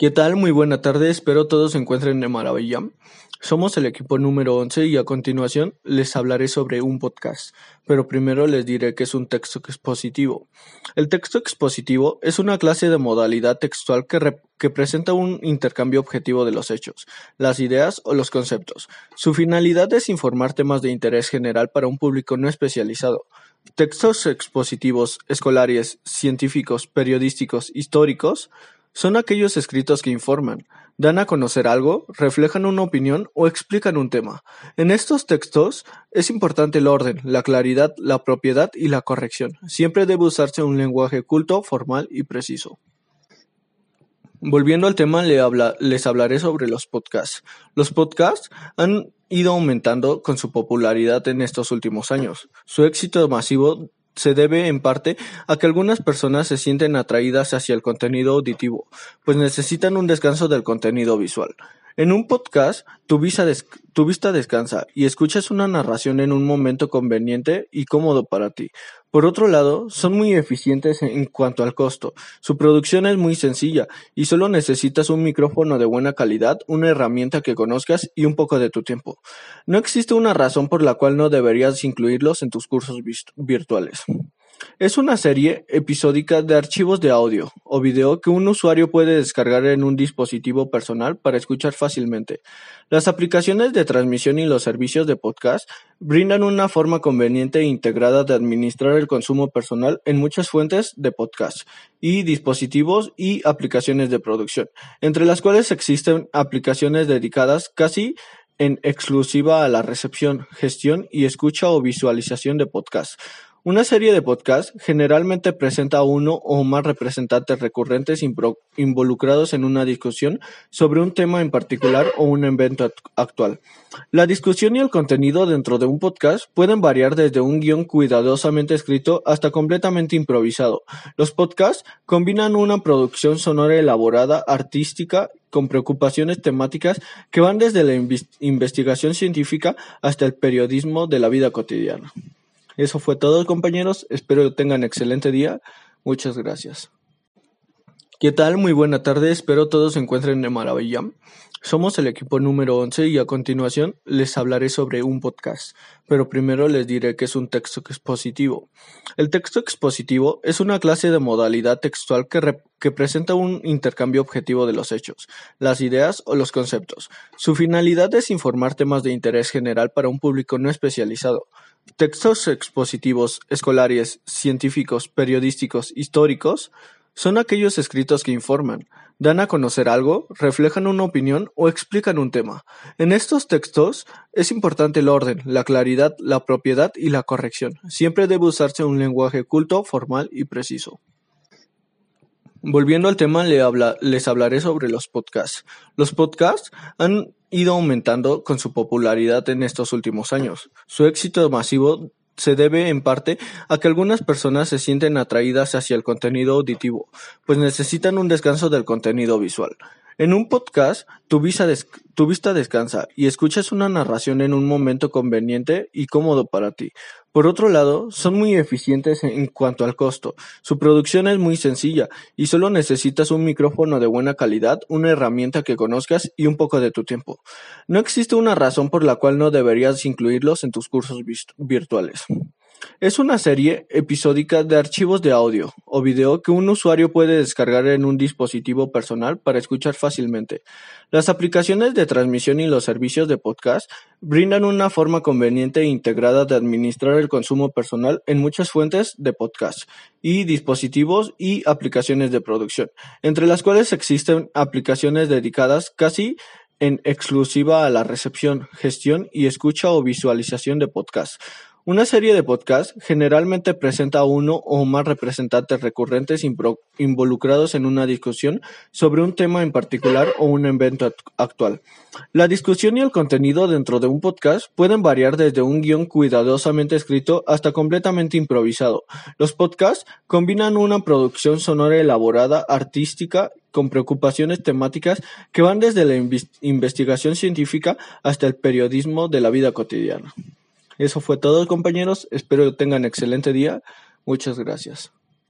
¿Qué tal? Muy buena tarde, espero todos se encuentren de maravilla. Somos el equipo número 11 y a continuación les hablaré sobre un podcast, pero primero les diré que es un texto expositivo. El texto expositivo es una clase de modalidad textual que, que presenta un intercambio objetivo de los hechos, las ideas o los conceptos. Su finalidad es informar temas de interés general para un público no especializado. Textos expositivos, escolares, científicos, periodísticos, históricos, son aquellos escritos que informan, dan a conocer algo, reflejan una opinión o explican un tema. En estos textos es importante el orden, la claridad, la propiedad y la corrección. Siempre debe usarse un lenguaje culto, formal y preciso. Volviendo al tema, les hablaré sobre los podcasts. Los podcasts han ido aumentando con su popularidad en estos últimos años. Su éxito masivo se debe en parte a que algunas personas se sienten atraídas hacia el contenido auditivo, pues necesitan un descanso del contenido visual. En un podcast, tu, vista descansa y escuchas una narración en un momento conveniente y cómodo para ti. Por otro lado, son muy eficientes en cuanto al costo. Su producción es muy sencilla y solo necesitas un micrófono de buena calidad, una herramienta que conozcas y un poco de tu tiempo. No existe una razón por la cual no deberías incluirlos en tus cursos virtuales. Es una serie episódica de archivos de audio o video que un usuario puede descargar en un dispositivo personal para escuchar fácilmente. Las aplicaciones de transmisión y los servicios de podcast brindan una forma conveniente e integrada de administrar el consumo personal en muchas fuentes de podcast y dispositivos y aplicaciones de producción, entre las cuales existen aplicaciones dedicadas casi en exclusiva a la recepción, gestión y escucha o visualización de podcast. Una serie de podcasts generalmente presenta uno o más representantes recurrentes involucrados en una discusión sobre un tema en particular o un evento actual. La discusión y el contenido dentro de un podcast pueden variar desde un guion cuidadosamente escrito hasta completamente improvisado. Los podcasts combinan una producción sonora elaborada, artística, con preocupaciones temáticas que van desde la investigación científica hasta el periodismo de la vida cotidiana. Eso fue todo, compañeros. Espero que tengan excelente día. Muchas gracias. ¿Qué tal? Muy buena tarde. Espero todos se encuentren de maravilla. Somos el equipo número 11 y a continuación les hablaré sobre un podcast, pero primero les diré que es un texto expositivo. El texto expositivo es una clase de modalidad textual que, que presenta un intercambio objetivo de los hechos, las ideas o los conceptos. Su finalidad es informar temas de interés general para un público no especializado. Textos expositivos, escolares, científicos, periodísticos, históricos, son aquellos escritos que informan, dan a conocer algo, reflejan una opinión o explican un tema. En estos textos es importante el orden, la claridad, la propiedad y la corrección. Siempre debe usarse un lenguaje culto, formal y preciso. Volviendo al tema, les hablaré sobre los podcasts. Los podcasts han ido aumentando con su popularidad en estos últimos años. Su éxito masivo se debe en parte a que algunas personas se sienten atraídas hacia el contenido auditivo, pues necesitan un descanso del contenido visual. En un podcast, tu, vista descansa y escuchas una narración en un momento conveniente y cómodo para ti. Por otro lado, son muy eficientes en cuanto al costo. Su producción es muy sencilla y solo necesitas un micrófono de buena calidad, una herramienta que conozcas y un poco de tu tiempo. No existe una razón por la cual no deberías incluirlos en tus cursos virtuales. Es una serie episódica de archivos de audio o video que un usuario puede descargar en un dispositivo personal para escuchar fácilmente. Las aplicaciones de transmisión y los servicios de podcast brindan una forma conveniente e integrada de administrar el consumo personal en muchas fuentes de podcast y dispositivos y aplicaciones de producción, entre las cuales existen aplicaciones dedicadas casi en exclusiva a la recepción, gestión y escucha o visualización de podcast. Una serie de podcasts generalmente presenta a uno o más representantes recurrentes involucrados en una discusión sobre un tema en particular o un evento actual. La discusión y el contenido dentro de un podcast pueden variar desde un guion cuidadosamente escrito hasta completamente improvisado. Los podcasts combinan una producción sonora elaborada, artística, con preocupaciones temáticas que van desde la investigación científica hasta el periodismo de la vida cotidiana. Eso fue todo, compañeros. Espero que tengan excelente día. Muchas gracias.